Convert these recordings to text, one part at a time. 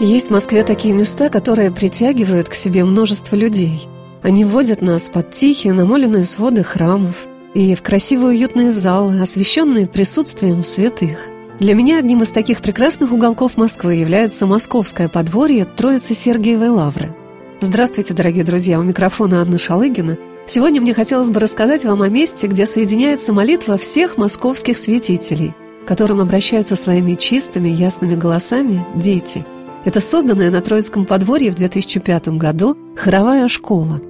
Есть в Москве такие места, которые притягивают к себе множество людей. Они вводят нас под тихие, намоленные своды храмов и в красивые уютные залы, освещенные присутствием святых. Для меня одним из таких прекрасных уголков Москвы является московское подворье Троицы Сергиевой Лавры. Здравствуйте, дорогие друзья, у микрофона Анна Шалыгина. Сегодня мне хотелось бы рассказать вам о месте, где соединяется молитва всех московских святителей, к которым обращаются своими чистыми, ясными голосами дети – это созданная на Троицком подворье в 2005 году хоровая школа.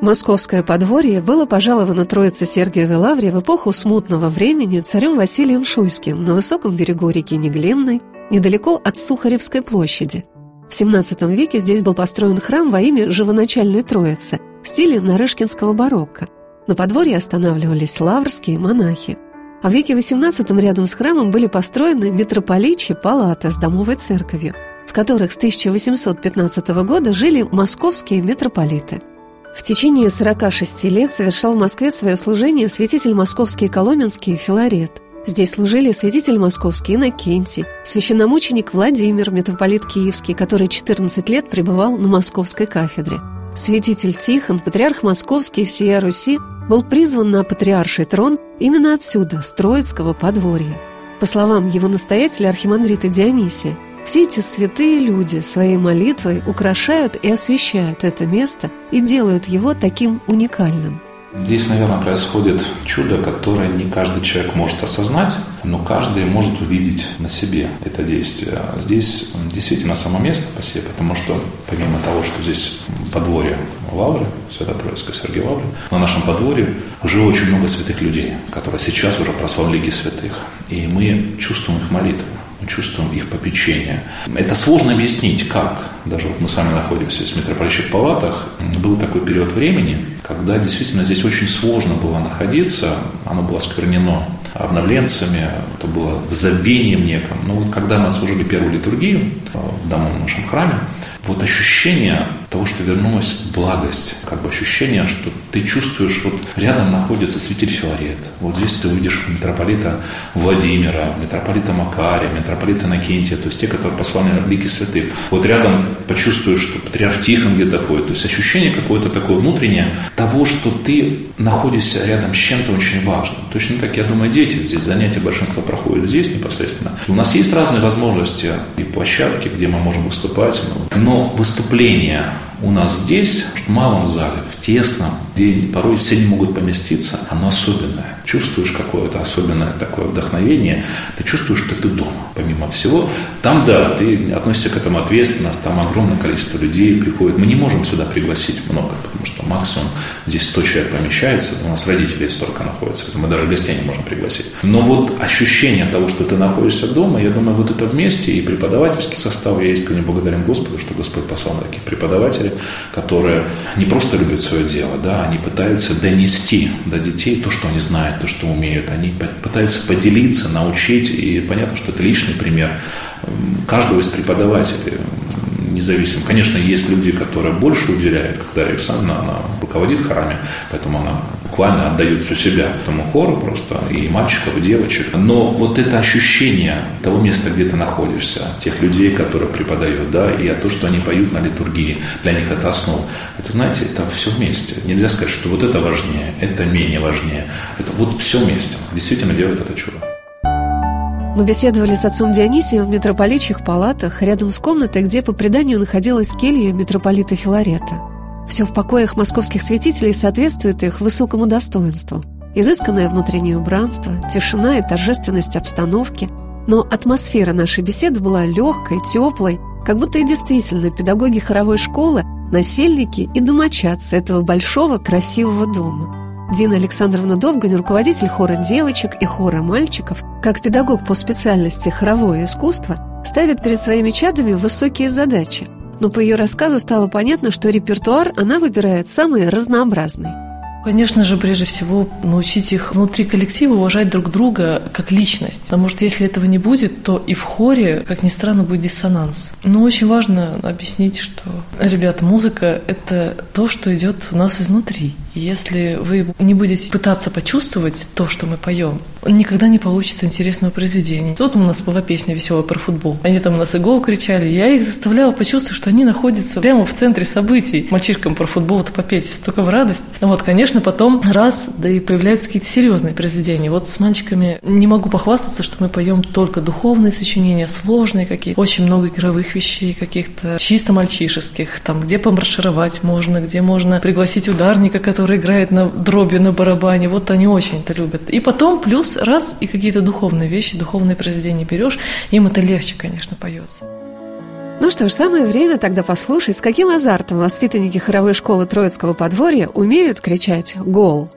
Московское подворье было пожаловано Троице Сергиевой Лавре в эпоху смутного времени царем Василием Шуйским на высоком берегу реки Неглинной, недалеко от Сухаревской площади. В XVII веке здесь был построен храм во имя Живоначальной Троицы в стиле нарышкинского барокко. На подворье останавливались лаврские монахи – а в веке XVIII рядом с храмом были построены митрополичьи палаты с домовой церковью, в которых с 1815 года жили московские митрополиты. В течение 46 лет совершал в Москве свое служение святитель московский Коломенский Филарет. Здесь служили святитель московский Иннокентий, священномученик Владимир, митрополит Киевский, который 14 лет пребывал на московской кафедре, святитель Тихон, патриарх московский всея Руси, был призван на патриарший трон именно отсюда, с Троицкого подворья. По словам его настоятеля архимандрита Дионисия, все эти святые люди своей молитвой украшают и освещают это место и делают его таким уникальным – Здесь, наверное, происходит чудо, которое не каждый человек может осознать, но каждый может увидеть на себе это действие. Здесь действительно само место по себе, потому что помимо того, что здесь подворье Лавры, Свято-Троицкой Сергия Лавры, на нашем подворье уже очень много святых людей, которые сейчас уже прославили святых. И мы чувствуем их молитвы чувствуем их попечение. Это сложно объяснить, как. Даже вот мы с вами находимся в митрополитчих палатах. Был такой период времени, когда действительно здесь очень сложно было находиться. Оно было сквернено обновленцами, это было забвением неком. Но вот когда мы отслужили первую литургию в домом в нашем храме, вот ощущение того, что вернулась благость, как бы ощущение, что ты чувствуешь, вот рядом находится святитель Филарет. Вот здесь ты увидишь митрополита Владимира, митрополита Макария, митрополита Накентия, то есть те, которые послали на лики святых. Вот рядом почувствуешь, что патриарх Тихон где-то ходит. То есть ощущение какое-то такое внутреннее того, что ты находишься рядом с чем-то очень важным. Точно как, я думаю, дети здесь занятия большинство проходят здесь непосредственно. У нас есть разные возможности и площадки, где мы можем выступать, но выступление у нас здесь, в малом зале, в тесном, где порой все не могут поместиться, оно особенное. Чувствуешь какое-то особенное такое вдохновение, ты чувствуешь, что ты дома, помимо всего. Там, да, ты относишься к этому ответственно, там огромное количество людей приходит. Мы не можем сюда пригласить много, потому что максимум здесь 100 человек помещается, у нас родителей столько находится, мы даже гостей не можем пригласить. Но вот ощущение того, что ты находишься дома, я думаю, вот это вместе, и преподавательский состав, я искренне благодарен Господу, что Господь послал таких преподавателей, родители, которые не просто любят свое дело, да, они пытаются донести до детей то, что они знают, то, что умеют. Они пытаются поделиться, научить. И понятно, что это личный пример каждого из преподавателей независимо. Конечно, есть люди, которые больше уделяют, как Дарья Александровна, она руководит хорами, поэтому она буквально отдают всю себя этому хору просто, и мальчиков, и девочек. Но вот это ощущение того места, где ты находишься, тех людей, которые преподают, да, и то, что они поют на литургии, для них это основа. Это, знаете, это все вместе. Нельзя сказать, что вот это важнее, это менее важнее. Это вот все вместе. Действительно делает это чудо. Мы беседовали с отцом Дионисием в митрополичьих палатах, рядом с комнатой, где по преданию находилась келья митрополита Филарета. Все в покоях московских святителей соответствует их высокому достоинству. Изысканное внутреннее убранство, тишина и торжественность обстановки. Но атмосфера нашей беседы была легкой, теплой, как будто и действительно педагоги хоровой школы, насельники и домочадцы этого большого красивого дома – Дина Александровна Довгань, руководитель хора девочек и хора мальчиков, как педагог по специальности хоровое искусство, ставит перед своими чадами высокие задачи. Но по ее рассказу стало понятно, что репертуар она выбирает самый разнообразный. Конечно же, прежде всего, научить их внутри коллектива уважать друг друга как личность. Потому что если этого не будет, то и в хоре, как ни странно, будет диссонанс. Но очень важно объяснить, что, ребята, музыка – это то, что идет у нас изнутри. Если вы не будете пытаться почувствовать то, что мы поем, никогда не получится интересного произведения. Вот у нас была песня веселая про футбол. Они там у нас и гол кричали. Я их заставляла почувствовать, что они находятся прямо в центре событий. Мальчишкам про футбол-то попеть только в радость. Ну вот, конечно, потом раз, да и появляются какие-то серьезные произведения. Вот с мальчиками не могу похвастаться, что мы поем только духовные сочинения, сложные какие-то, очень много игровых вещей каких-то, чисто мальчишеских, там, где помаршировать можно, где можно пригласить ударника, который который играет на дроби на барабане, вот они очень это любят. И потом плюс раз и какие-то духовные вещи, духовные произведения берешь, им это легче, конечно, поется. Ну что ж, самое время тогда послушать, с каким азартом воспитанники хоровой школы Троицкого подворья умеют кричать «Гол!».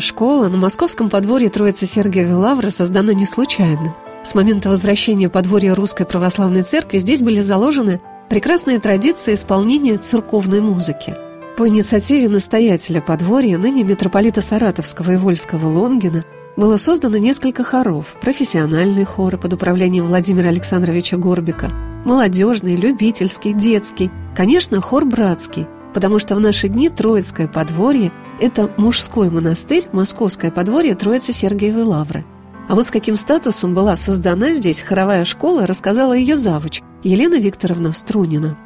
Школа на московском подворье Троицы Сергия Лавра создана не случайно. С момента возвращения подворья Русской Православной Церкви здесь были заложены прекрасные традиции исполнения церковной музыки. По инициативе настоятеля подворья, ныне митрополита Саратовского и Вольского Лонгина, было создано несколько хоров, профессиональные хоры под управлением Владимира Александровича Горбика, молодежный, любительский, детский, конечно, хор братский, потому что в наши дни Троицкое подворье – это мужской монастырь, московское подворье Троицы Сергиевой Лавры. А вот с каким статусом была создана здесь хоровая школа, рассказала ее завуч Елена Викторовна Струнина.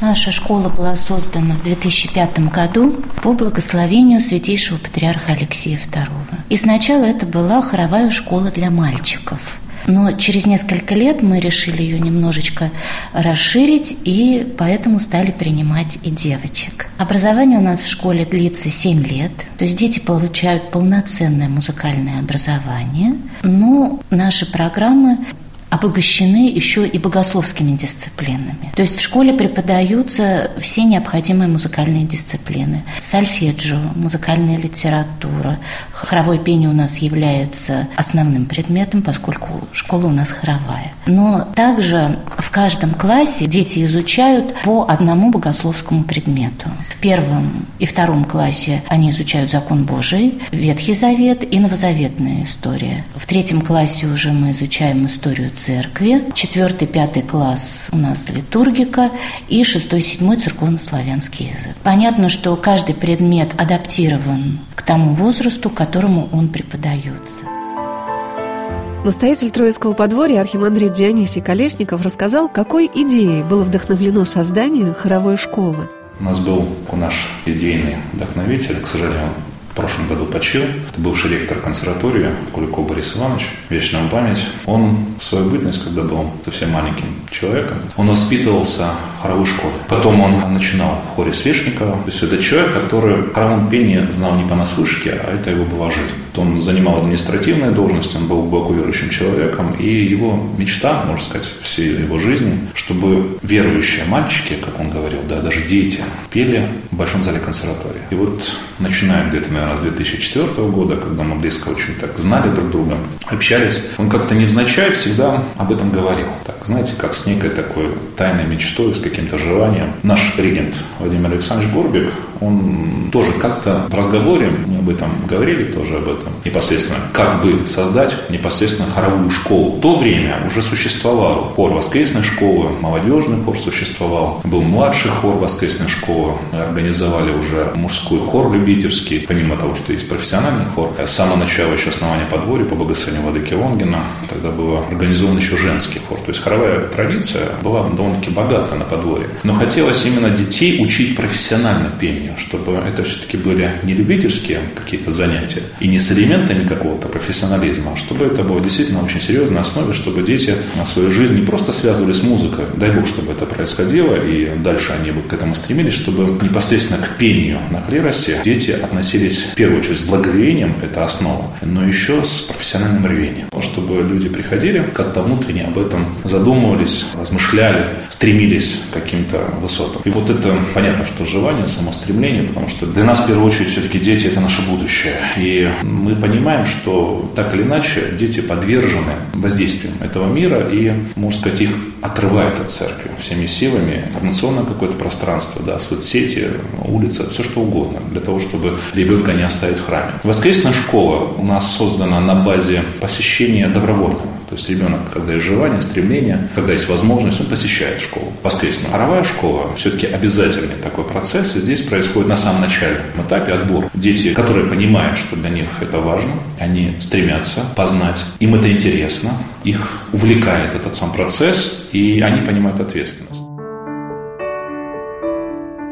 Наша школа была создана в 2005 году по благословению святейшего патриарха Алексея II. И сначала это была хоровая школа для мальчиков. Но через несколько лет мы решили ее немножечко расширить, и поэтому стали принимать и девочек. Образование у нас в школе длится 7 лет, то есть дети получают полноценное музыкальное образование, но наши программы обогащены еще и богословскими дисциплинами. То есть в школе преподаются все необходимые музыкальные дисциплины. Сольфеджио, музыкальная литература, хоровое пение у нас является основным предметом, поскольку школа у нас хоровая. Но также в каждом классе дети изучают по одному богословскому предмету. В первом и втором классе они изучают закон Божий, Ветхий Завет и Новозаветная история. В третьем классе уже мы изучаем историю церкви. Четвертый, пятый класс у нас литургика и шестой, седьмой церковно-славянский язык. Понятно, что каждый предмет адаптирован к тому возрасту, к которому он преподается. Настоятель Троицкого подворья архимандрит Дионисий Колесников рассказал, какой идеей было вдохновлено создание хоровой школы. У нас был наш идейный вдохновитель, к сожалению, прошлом году почил. Это бывший ректор консерватории Куликов Борис Иванович, вечная память. Он в свою бытность, когда был совсем маленьким человеком, он воспитывался в хоровой школе. Потом он начинал в хоре Свешникова. То есть это человек, который хоровом пении знал не понаслышке, а это его была жизнь. Он занимал административные должности, он был глубоко верующим человеком, и его мечта, можно сказать, всей его жизни, чтобы верующие мальчики, как он говорил, да, даже дети, пели в Большом зале консерватории. И вот начиная где-то, наверное, с 2004 года, когда мы близко очень так знали друг друга, общались, он как-то невзначай всегда об этом говорил. Так, знаете, как с некой такой тайной мечтой, с каким-то желанием. Наш регент Владимир Александрович Горбик, он тоже как-то в разговоре, мы об этом говорили тоже об этом, непосредственно, как бы создать непосредственно хоровую школу. В то время уже существовал хор воскресной школы, молодежный хор существовал, был младший хор воскресной школы, организовали уже мужской хор любительский, помимо того, что есть профессиональный хор. С самого начала еще основания подворья по благословению Владыки Лонгина, тогда был организован еще женский хор. То есть хоровая традиция была довольно-таки богата на подворье. Но хотелось именно детей учить профессионально пению, чтобы это все-таки были не любительские какие-то занятия и не с элементами какого-то профессионализма, а чтобы это было действительно очень серьезной основе, чтобы дети на свою жизнь не просто связывали с музыкой, дай бог, чтобы это происходило, и дальше они бы к этому стремились, чтобы непосредственно к пению на клиросе дети относились в первую очередь с благоговением, это основа, но еще с профессиональным рвением, чтобы люди приходили, как-то внутренне об этом задумывались, размышляли, стремились к каким-то высотам. И вот это понятно, что желание, само стремление, потому что для нас в первую очередь все-таки дети – это наше будущее. И мы понимаем, что так или иначе дети подвержены воздействиям этого мира и, можно сказать, их отрывает от церкви всеми силами. Информационное какое-то пространство, да, соцсети, улица, все что угодно, для того, чтобы ребенка не оставить в храме. Воскресная школа у нас создана на базе посещения добровольного. То есть ребенок, когда есть желание, стремление, когда есть возможность, он посещает школу воскресную. Хоровая школа все-таки обязательный такой процесс, и здесь происходит на самом начальном этапе отбор. Дети, которые понимают, что для них это важно, они стремятся познать, им это интересно, их увлекает этот сам процесс, и они понимают ответственность.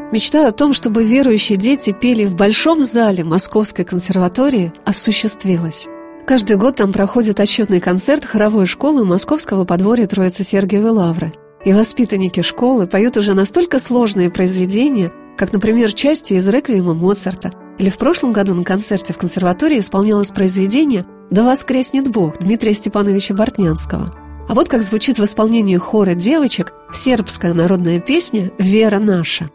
Мечта о том, чтобы верующие дети пели в большом зале Московской консерватории, осуществилась. Каждый год там проходит отчетный концерт хоровой школы Московского подворья Троицы Сергиевой Лавры. И воспитанники школы поют уже настолько сложные произведения, как, например, части из реквиема Моцарта. Или в прошлом году на концерте в консерватории исполнялось произведение «Да воскреснет Бог» Дмитрия Степановича Бортнянского. А вот как звучит в исполнении хора девочек сербская народная песня «Вера наша».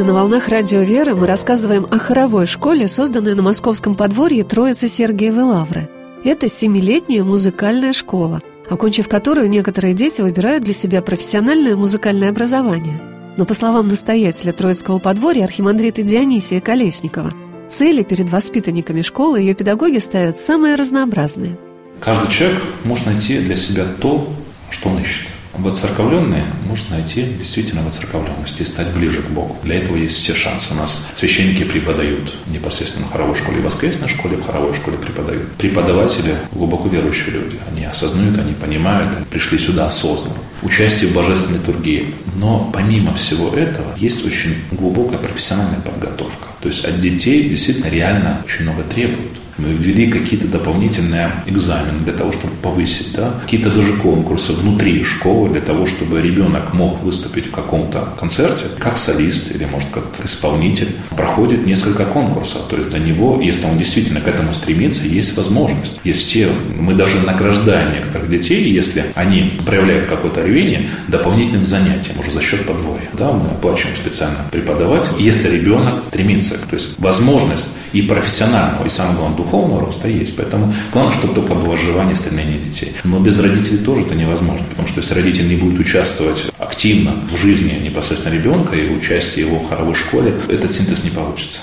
Сегодня на «Волнах Радио Веры» мы рассказываем о хоровой школе, созданной на московском подворье Троицы Сергиевой Лавры. Это семилетняя музыкальная школа, окончив которую некоторые дети выбирают для себя профессиональное музыкальное образование. Но по словам настоятеля Троицкого подворья архимандрита Дионисия Колесникова, цели перед воспитанниками школы ее педагоги ставят самые разнообразные. Каждый человек может найти для себя то, что он ищет. Воцерковленные может найти действительно воцерковленность и стать ближе к Богу. Для этого есть все шансы. У нас священники преподают непосредственно в хоровой школе, в воскресной школе, в хоровой школе преподают. Преподаватели глубоко верующие люди. Они осознают, они понимают, они пришли сюда осознанно. Участие в божественной литургии. Но помимо всего этого есть очень глубокая профессиональная подготовка. То есть от детей действительно реально очень много требуют. Мы ввели какие-то дополнительные экзамены для того, чтобы повысить, да, какие-то даже конкурсы внутри школы для того, чтобы ребенок мог выступить в каком-то концерте, как солист или, может, как исполнитель. Проходит несколько конкурсов, то есть для него, если он действительно к этому стремится, есть возможность. Есть все, мы даже награждаем некоторых детей, если они проявляют какое-то рвение, дополнительным занятием уже за счет подворья. Да, мы оплачиваем специально преподавателя, если ребенок стремится. То есть возможность и профессионального, и самое главное, духовного роста есть. Поэтому главное, чтобы только было желание, стремление детей. Но без родителей тоже это невозможно, потому что если родитель не будет участвовать активно в жизни непосредственно ребенка и участие его в хоровой школе, этот синтез не получится.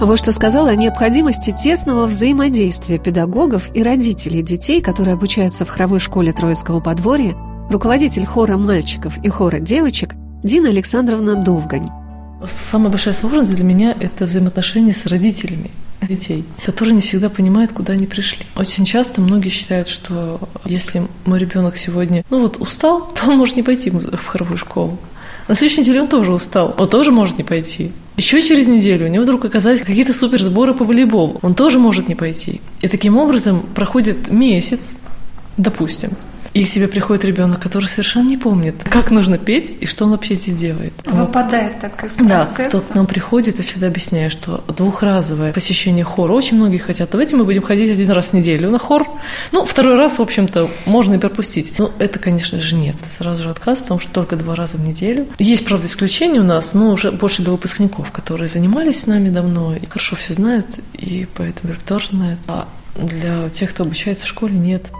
Вот что сказала о необходимости тесного взаимодействия педагогов и родителей детей, которые обучаются в хоровой школе Троицкого подворья, руководитель хора мальчиков и хора девочек Дина Александровна Довгань. Самая большая сложность для меня – это взаимоотношения с родителями детей, которые не всегда понимают, куда они пришли. Очень часто многие считают, что если мой ребенок сегодня, ну вот устал, то он может не пойти в хоровую школу. На следующей неделе он тоже устал, он тоже может не пойти. Еще через неделю у него вдруг оказались какие-то суперсборы по волейболу, он тоже может не пойти. И таким образом проходит месяц, допустим, и к тебе приходит ребенок, который совершенно не помнит, как нужно петь и что он вообще здесь делает. Выпадает так из процесса. Да, кто к нам приходит, я всегда объясняю, что двухразовое посещение хора, очень многие хотят, давайте мы будем ходить один раз в неделю на хор. Ну, второй раз, в общем-то, можно и пропустить. Но это, конечно же, нет. Сразу же отказ, потому что только два раза в неделю. Есть, правда, исключения у нас, но уже больше для выпускников, которые занимались с нами давно, и хорошо все знают, и поэтому репертуар знают. А для тех, кто обучается в школе, нет.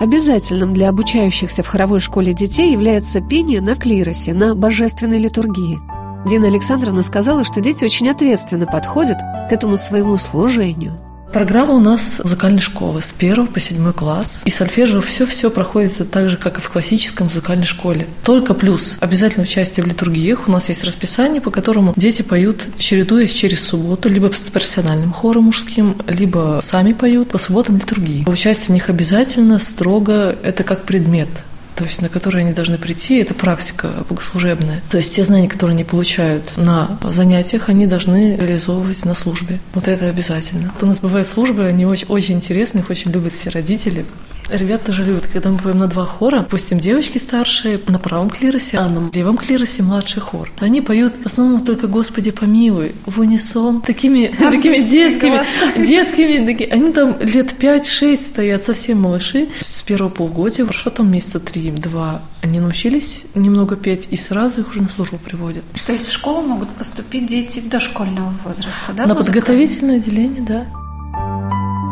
Обязательным для обучающихся в хоровой школе детей является пение на клиросе, на божественной литургии. Дина Александровна сказала, что дети очень ответственно подходят к этому своему служению. Программа у нас музыкальной школы с 1 по 7 класс. И сольфеджио все-все проходится так же, как и в классической музыкальной школе. Только плюс обязательно участие в литургиях. У нас есть расписание, по которому дети поют, чередуясь через субботу, либо с профессиональным хором мужским, либо сами поют по субботам литургии. Участие в них обязательно, строго, это как предмет то есть на которые они должны прийти, это практика богослужебная. То есть те знания, которые они получают на занятиях, они должны реализовывать на службе. Вот это обязательно. У нас бывают службы, они очень, очень интересные, их очень любят все родители. Ребята тоже любят, когда мы поем на два хора, допустим, девочки старшие на правом клиросе, а на левом клиросе младший хор. Они поют в основном только «Господи помилуй» в унисон, такими, такими детскими, детскими, такими. они там лет 5-6 стоят, совсем малыши. С первого полугодия, хорошо там месяца три-два, они научились немного петь и сразу их уже на службу приводят. То есть в школу могут поступить дети дошкольного возраста, да? На подготовительное отделение, да.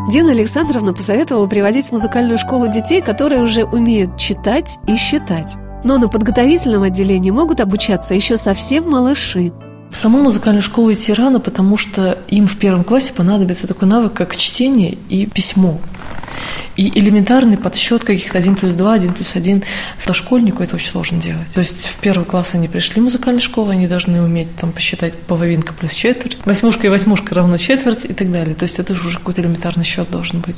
Дина Александровна посоветовала приводить в музыкальную школу детей, которые уже умеют читать и считать. Но на подготовительном отделении могут обучаться еще совсем малыши. В саму музыкальную школу идти рано, потому что им в первом классе понадобится такой навык, как чтение и письмо. И элементарный подсчет каких-то 1 плюс 2, 1 плюс 1 дошкольнику это очень сложно делать. То есть в первый класс они пришли в музыкальную школу, они должны уметь там посчитать половинка плюс четверть, восьмушка и восьмушка равно четверть и так далее. То есть это же уже какой-то элементарный счет должен быть.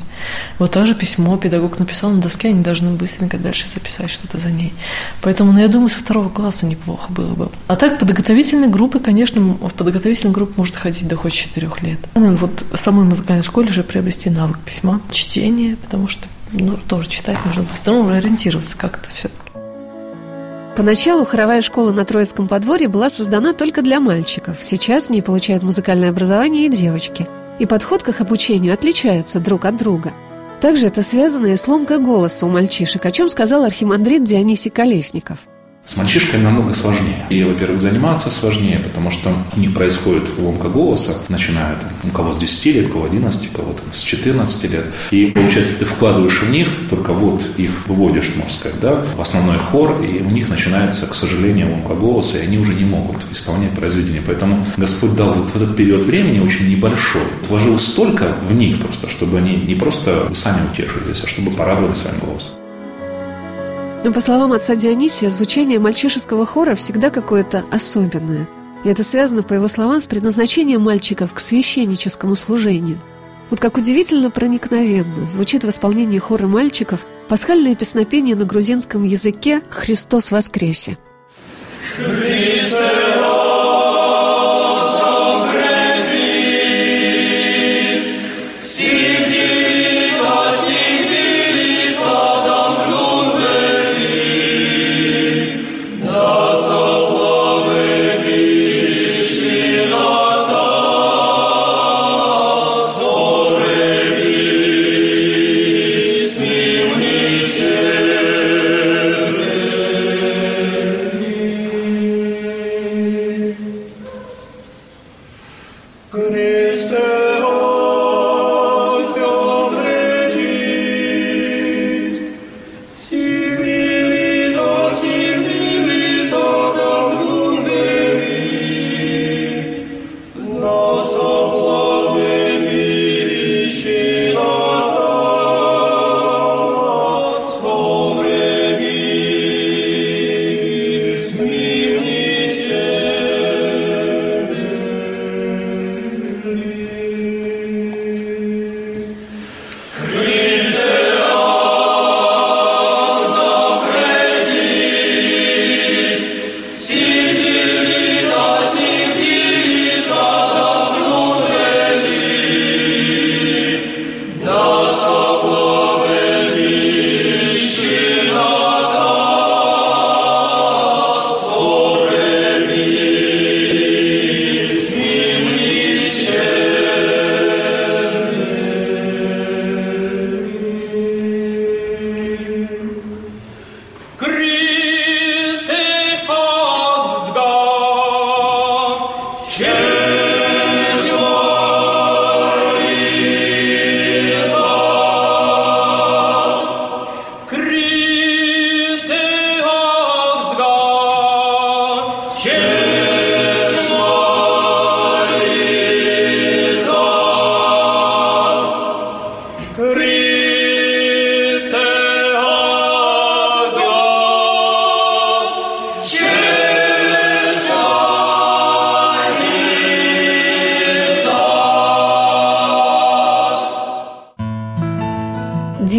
Вот тоже письмо педагог написал на доске, они должны быстренько дальше записать что-то за ней. Поэтому, ну, я думаю, со второго класса неплохо было бы. А так подготовительные группы, конечно, в подготовительную группу может ходить до хоть четырех лет. Вот в самой музыкальной школе уже приобрести навык письма, чтение, потому потому что ну, тоже читать нужно по-другому, ориентироваться как-то все-таки. Поначалу хоровая школа на Троицком подворье была создана только для мальчиков. Сейчас в ней получают музыкальное образование и девочки. И подход к их обучению отличается друг от друга. Также это связано и с ломкой голоса у мальчишек, о чем сказал архимандрит Дионисий Колесников. С мальчишками намного сложнее. И, во-первых, заниматься сложнее, потому что у них происходит ломка голоса, начиная там, у кого с 10 лет, у кого 11, у кого там, с 14 лет. И, получается, ты вкладываешь в них, только вот их выводишь, можно сказать, да, в основной хор, и у них начинается, к сожалению, ломка голоса, и они уже не могут исполнять произведение. Поэтому Господь дал вот в этот период времени очень небольшой. Вложил столько в них просто, чтобы они не просто сами утешились, а чтобы порадовали своим голосом. Но, по словам отца Дионисия, звучание мальчишеского хора всегда какое-то особенное. И это связано, по его словам, с предназначением мальчиков к священническому служению. Вот как удивительно проникновенно звучит в исполнении хора мальчиков пасхальное песнопение на грузинском языке «Христос воскресе». Христос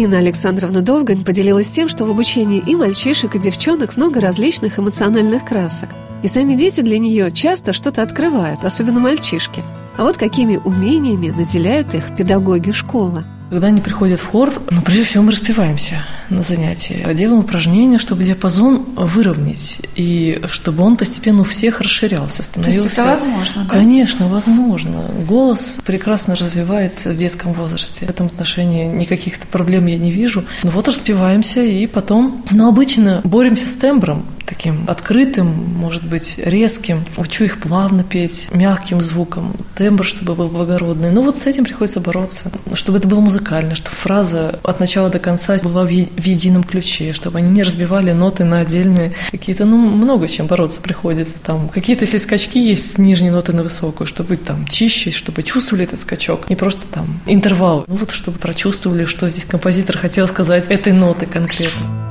Дина Александровна Довгань поделилась тем, что в обучении и мальчишек, и девчонок много различных эмоциональных красок. И сами дети для нее часто что-то открывают, особенно мальчишки. А вот какими умениями наделяют их педагоги школы – когда они приходят в хор, ну, прежде всего мы распеваемся на занятии. Делаем упражнения, чтобы диапазон выровнять, и чтобы он постепенно у всех расширялся, становился... То есть это возможно, да? Конечно, возможно. Голос прекрасно развивается в детском возрасте. В этом отношении никаких проблем я не вижу. Ну вот распеваемся, и потом... Но обычно боремся с тембром, таким открытым, может быть, резким. Учу их плавно петь, мягким звуком, тембр, чтобы был благородный. Ну вот с этим приходится бороться, чтобы это было музыкально, чтобы фраза от начала до конца была в, едином ключе, чтобы они не разбивали ноты на отдельные какие-то, ну, много чем бороться приходится. Там какие-то, если скачки есть с нижней ноты на высокую, чтобы там чище, чтобы чувствовали этот скачок, не просто там интервал. Ну вот чтобы прочувствовали, что здесь композитор хотел сказать этой ноты конкретно.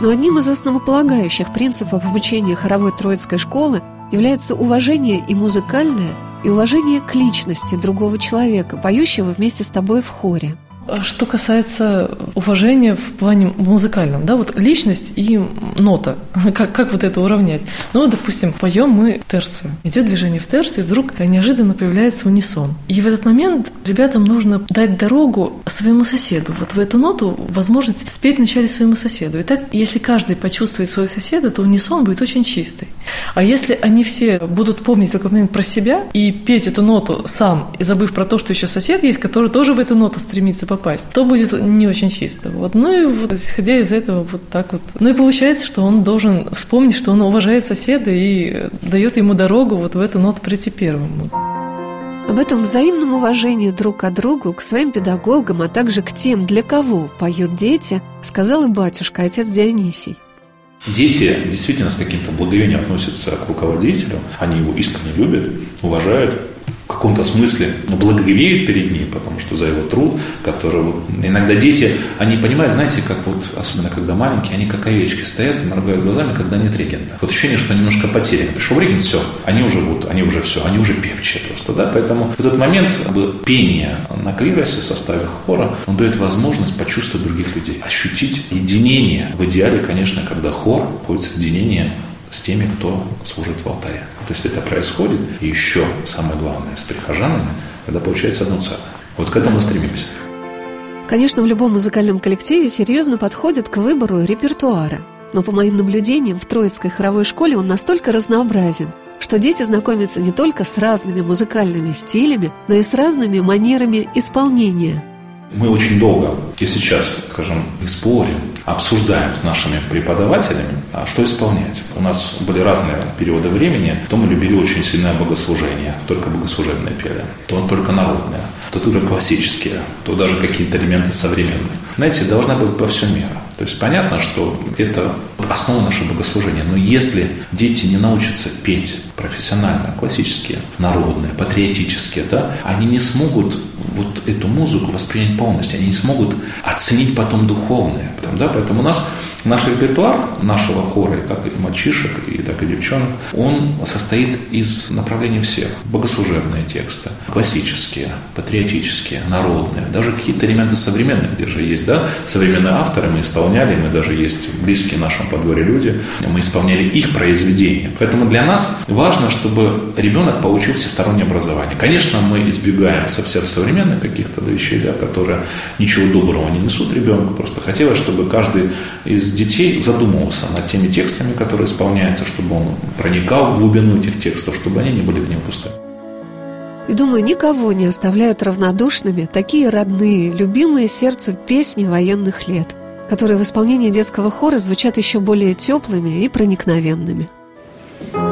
Но одним из основополагающих принципов обучения хоровой Троицкой школы является уважение и музыкальное, и уважение к личности другого человека, поющего вместе с тобой в хоре. Что касается уважения в плане музыкальном, да, вот личность и нота, как, как вот это уравнять? Ну, допустим, поем мы терцию, идет движение в терцию, и вдруг неожиданно появляется унисон. И в этот момент ребятам нужно дать дорогу своему соседу, вот в эту ноту возможность спеть вначале своему соседу. И так, если каждый почувствует своего соседа, то унисон будет очень чистый. А если они все будут помнить только момент про себя и петь эту ноту сам, и забыв про то, что еще сосед есть, который тоже в эту ноту стремится попасть, попасть, то будет не очень чисто. Вот. Ну и вот, исходя из этого, вот так вот. Ну и получается, что он должен вспомнить, что он уважает соседа и дает ему дорогу вот в эту ноту прийти первым. Об этом взаимном уважении друг к другу, к своим педагогам, а также к тем, для кого поют дети, сказал и батюшка, отец Дионисий. Дети действительно с каким-то благовением относятся к руководителю, они его искренне любят, уважают, в каком-то смысле благоговеют перед ним, потому что за его труд, который вот, иногда дети, они понимают, знаете, как вот, особенно когда маленькие, они как овечки стоят и моргают глазами, когда нет регента. Вот ощущение, что немножко потеряно. Пришел регент, все, они уже вот, они уже все, они уже певчие просто, да, поэтому в этот момент как бы, пение на клиросе в составе хора, он дает возможность почувствовать других людей, ощутить единение. В идеале, конечно, когда хор входит в единение с теми, кто служит в алтаре. Вот если это происходит, и еще самое главное, с прихожанами, тогда получается одно целое. Вот к этому мы стремимся. Конечно, в любом музыкальном коллективе серьезно подходит к выбору репертуара. Но по моим наблюдениям, в Троицкой хоровой школе он настолько разнообразен, что дети знакомятся не только с разными музыкальными стилями, но и с разными манерами исполнения – мы очень долго и сейчас, скажем, и спорим, обсуждаем с нашими преподавателями, а что исполнять. У нас были разные периоды времени. То мы любили очень сильное богослужение, только богослужебное пели, то только народное, то только классические, то даже какие-то элементы современные. Знаете, должна быть по всем миру. То есть понятно, что это основа нашего богослужения. Но если дети не научатся петь профессионально, классические, народные, патриотические, да, они не смогут вот эту музыку воспринять полностью, они не смогут оценить потом духовное. Потом, да, поэтому у нас Наш репертуар нашего хора, как и мальчишек, и так и девчонок, он состоит из направлений всех. Богослужебные тексты, классические, патриотические, народные, даже какие-то элементы современных, где же есть, да, современные авторы мы исполняли, мы даже есть близкие нашему подворье люди, мы исполняли их произведения. Поэтому для нас важно, чтобы ребенок получил всестороннее образование. Конечно, мы избегаем совсем современных каких-то вещей, да, которые ничего доброго не несут ребенку, просто хотелось, чтобы каждый из детей задумывался над теми текстами, которые исполняются, чтобы он проникал в глубину этих текстов, чтобы они не были в нем пустыми. И думаю, никого не оставляют равнодушными такие родные, любимые сердцу песни военных лет, которые в исполнении детского хора звучат еще более теплыми и проникновенными. Места